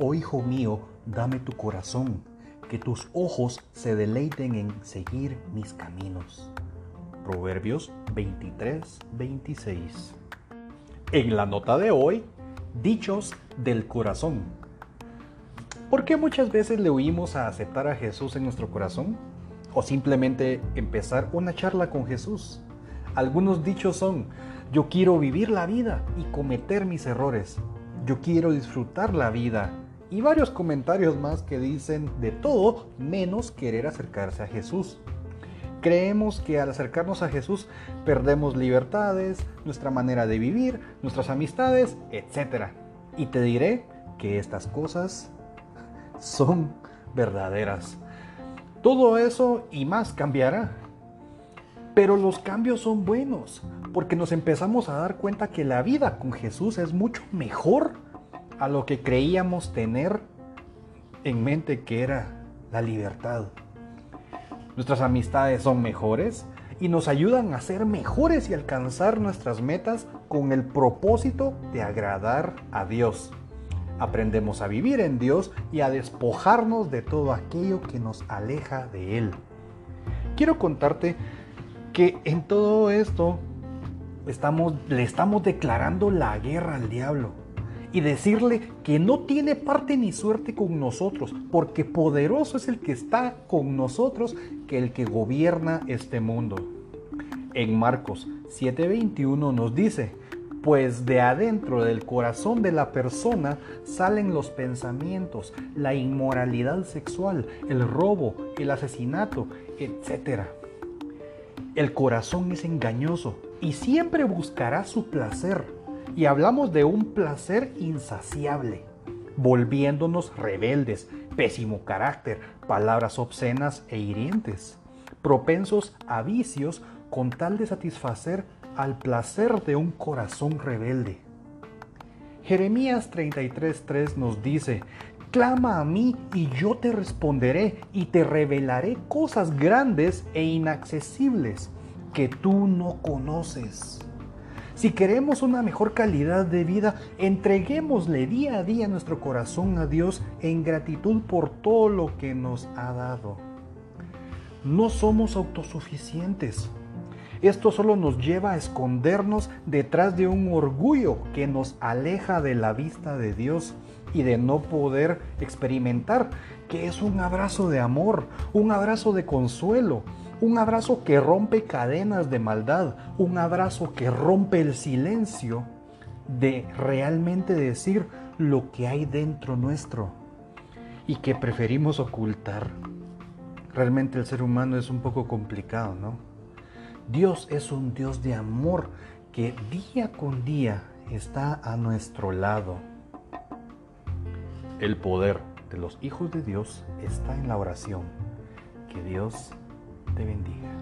Oh Hijo mío, dame tu corazón, que tus ojos se deleiten en seguir mis caminos. Proverbios 23, 26. En la nota de hoy, dichos del corazón. ¿Por qué muchas veces le huimos a aceptar a Jesús en nuestro corazón? O simplemente empezar una charla con Jesús. Algunos dichos son, yo quiero vivir la vida y cometer mis errores. Yo quiero disfrutar la vida. Y varios comentarios más que dicen de todo menos querer acercarse a Jesús. Creemos que al acercarnos a Jesús perdemos libertades, nuestra manera de vivir, nuestras amistades, etc. Y te diré que estas cosas son verdaderas. Todo eso y más cambiará. Pero los cambios son buenos, porque nos empezamos a dar cuenta que la vida con Jesús es mucho mejor a lo que creíamos tener en mente que era la libertad. Nuestras amistades son mejores y nos ayudan a ser mejores y alcanzar nuestras metas con el propósito de agradar a Dios. Aprendemos a vivir en Dios y a despojarnos de todo aquello que nos aleja de Él. Quiero contarte que en todo esto estamos, le estamos declarando la guerra al diablo y decirle que no tiene parte ni suerte con nosotros, porque poderoso es el que está con nosotros que el que gobierna este mundo. En Marcos 7:21 nos dice, pues de adentro del corazón de la persona salen los pensamientos, la inmoralidad sexual, el robo, el asesinato, etc. El corazón es engañoso y siempre buscará su placer. Y hablamos de un placer insaciable, volviéndonos rebeldes, pésimo carácter, palabras obscenas e hirientes, propensos a vicios con tal de satisfacer al placer de un corazón rebelde. Jeremías 33:3 nos dice, Clama a mí y yo te responderé y te revelaré cosas grandes e inaccesibles que tú no conoces. Si queremos una mejor calidad de vida, entreguémosle día a día nuestro corazón a Dios en gratitud por todo lo que nos ha dado. No somos autosuficientes. Esto solo nos lleva a escondernos detrás de un orgullo que nos aleja de la vista de Dios y de no poder experimentar que es un abrazo de amor, un abrazo de consuelo, un abrazo que rompe cadenas de maldad, un abrazo que rompe el silencio de realmente decir lo que hay dentro nuestro y que preferimos ocultar. Realmente el ser humano es un poco complicado, ¿no? Dios es un Dios de amor que día con día está a nuestro lado. El poder de los hijos de Dios está en la oración. Que Dios te bendiga.